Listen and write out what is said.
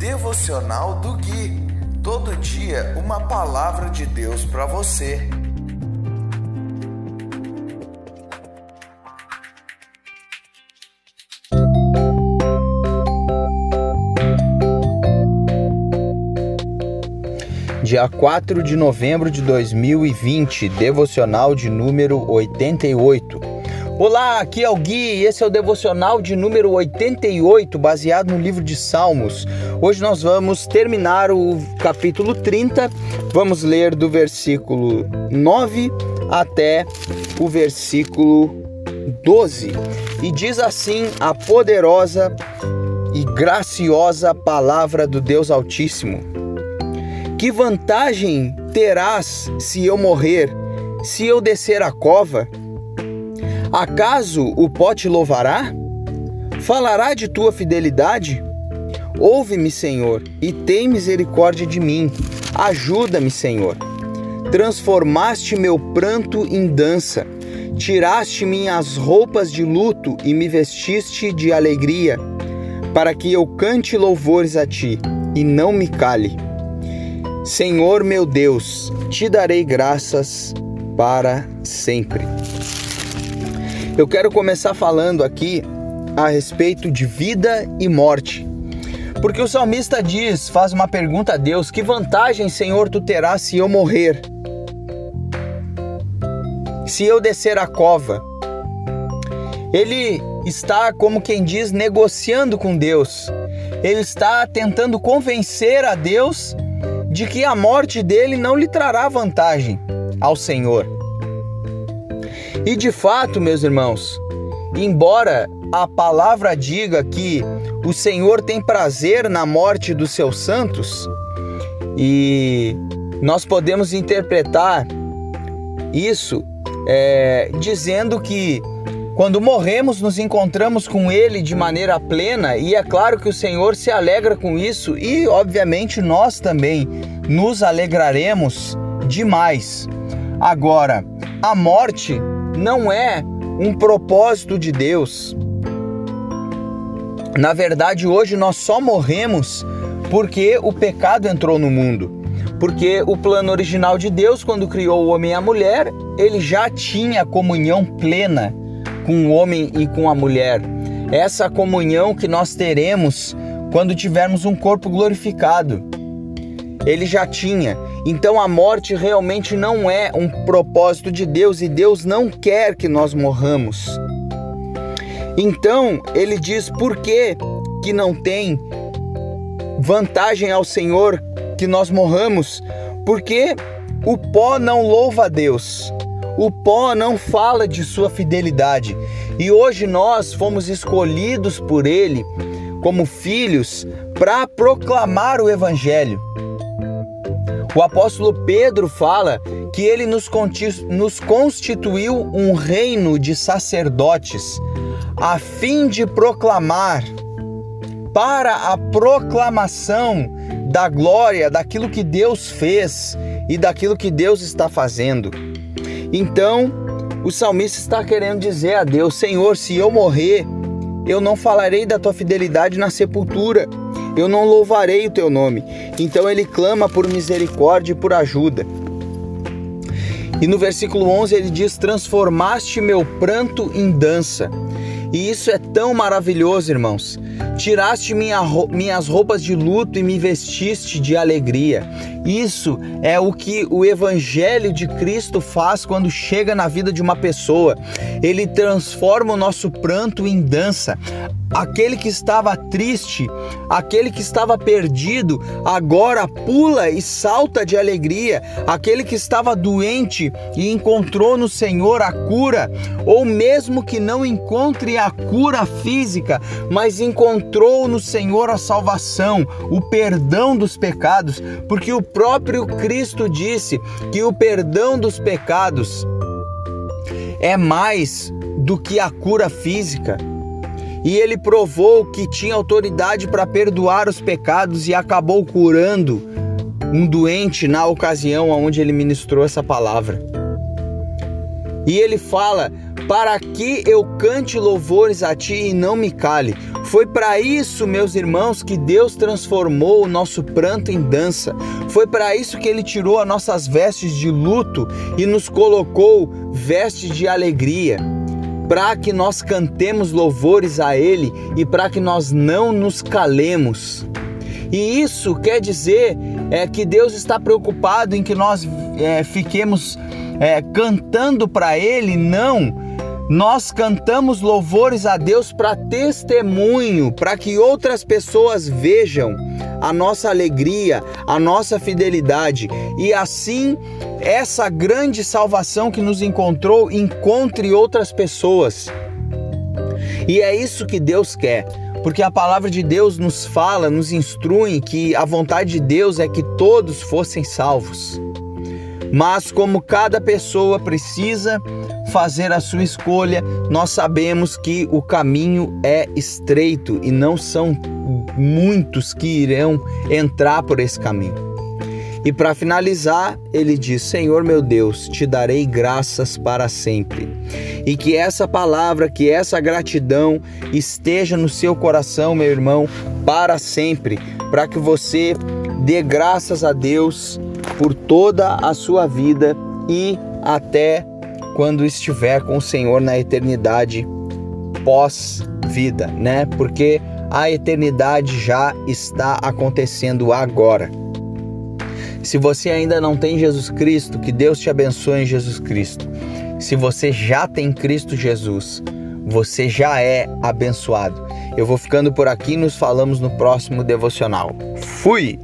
Devocional do Gui. Todo dia uma palavra de Deus para você. Dia 4 de novembro de 2020, devocional de número 88. Olá, aqui é o Gui esse é o devocional de número 88, baseado no livro de Salmos. Hoje nós vamos terminar o capítulo 30, vamos ler do versículo 9 até o versículo 12. E diz assim a poderosa e graciosa palavra do Deus Altíssimo: Que vantagem terás se eu morrer, se eu descer a cova? Acaso o pó te louvará? Falará de tua fidelidade? Ouve-me, Senhor, e tem misericórdia de mim. Ajuda-me, Senhor. Transformaste meu pranto em dança. Tiraste minhas roupas de luto e me vestiste de alegria, para que eu cante louvores a ti e não me cale. Senhor meu Deus, te darei graças para sempre. Eu quero começar falando aqui a respeito de vida e morte. Porque o salmista diz, faz uma pergunta a Deus: Que vantagem, Senhor, tu terás se eu morrer? Se eu descer a cova? Ele está, como quem diz, negociando com Deus. Ele está tentando convencer a Deus de que a morte dele não lhe trará vantagem ao Senhor. E de fato, meus irmãos, embora a palavra diga que o Senhor tem prazer na morte dos seus santos, e nós podemos interpretar isso é, dizendo que quando morremos, nos encontramos com Ele de maneira plena, e é claro que o Senhor se alegra com isso, e obviamente nós também nos alegraremos demais. Agora, a morte não é um propósito de Deus. Na verdade, hoje nós só morremos porque o pecado entrou no mundo. Porque o plano original de Deus, quando criou o homem e a mulher, ele já tinha comunhão plena com o homem e com a mulher. Essa comunhão que nós teremos quando tivermos um corpo glorificado. Ele já tinha. Então a morte realmente não é um propósito de Deus e Deus não quer que nós morramos. Então ele diz por que que não tem vantagem ao Senhor que nós morramos? Porque o pó não louva a Deus. O pó não fala de sua fidelidade. E hoje nós fomos escolhidos por ele como filhos para proclamar o evangelho. O apóstolo Pedro fala que ele nos constituiu um reino de sacerdotes, a fim de proclamar, para a proclamação da glória daquilo que Deus fez e daquilo que Deus está fazendo. Então, o salmista está querendo dizer a Deus: Senhor, se eu morrer, eu não falarei da tua fidelidade na sepultura eu não louvarei o teu nome. Então ele clama por misericórdia e por ajuda. E no versículo 11 ele diz: Transformaste meu pranto em dança. E isso é tão maravilhoso, irmãos. Tiraste minha, minhas roupas de luto e me vestiste de alegria. Isso é o que o Evangelho de Cristo faz quando chega na vida de uma pessoa. Ele transforma o nosso pranto em dança. Aquele que estava triste, aquele que estava perdido, agora pula e salta de alegria. Aquele que estava doente e encontrou no Senhor a cura, ou mesmo que não encontre a cura física, mas encontrou no Senhor a salvação, o perdão dos pecados, porque o próprio Cristo disse que o perdão dos pecados é mais do que a cura física. E ele provou que tinha autoridade para perdoar os pecados e acabou curando um doente na ocasião onde ele ministrou essa palavra. E ele fala para que eu cante louvores a ti e não me cale. Foi para isso, meus irmãos, que Deus transformou o nosso pranto em dança. Foi para isso que ele tirou as nossas vestes de luto e nos colocou vestes de alegria para que nós cantemos louvores a Ele e para que nós não nos calemos. E isso quer dizer é, que Deus está preocupado em que nós é, fiquemos é, cantando para Ele, não. Nós cantamos louvores a Deus para testemunho, para que outras pessoas vejam a nossa alegria, a nossa fidelidade e assim essa grande salvação que nos encontrou encontre outras pessoas. E é isso que Deus quer, porque a palavra de Deus nos fala, nos instrui que a vontade de Deus é que todos fossem salvos. Mas como cada pessoa precisa fazer a sua escolha, nós sabemos que o caminho é estreito e não são muitos que irão entrar por esse caminho. E para finalizar, ele diz: Senhor meu Deus, te darei graças para sempre. E que essa palavra, que essa gratidão esteja no seu coração, meu irmão, para sempre, para que você dê graças a Deus por toda a sua vida e até quando estiver com o Senhor na eternidade pós-vida, né? Porque a eternidade já está acontecendo agora. Se você ainda não tem Jesus Cristo, que Deus te abençoe em Jesus Cristo. Se você já tem Cristo Jesus, você já é abençoado. Eu vou ficando por aqui, nos falamos no próximo devocional. Fui!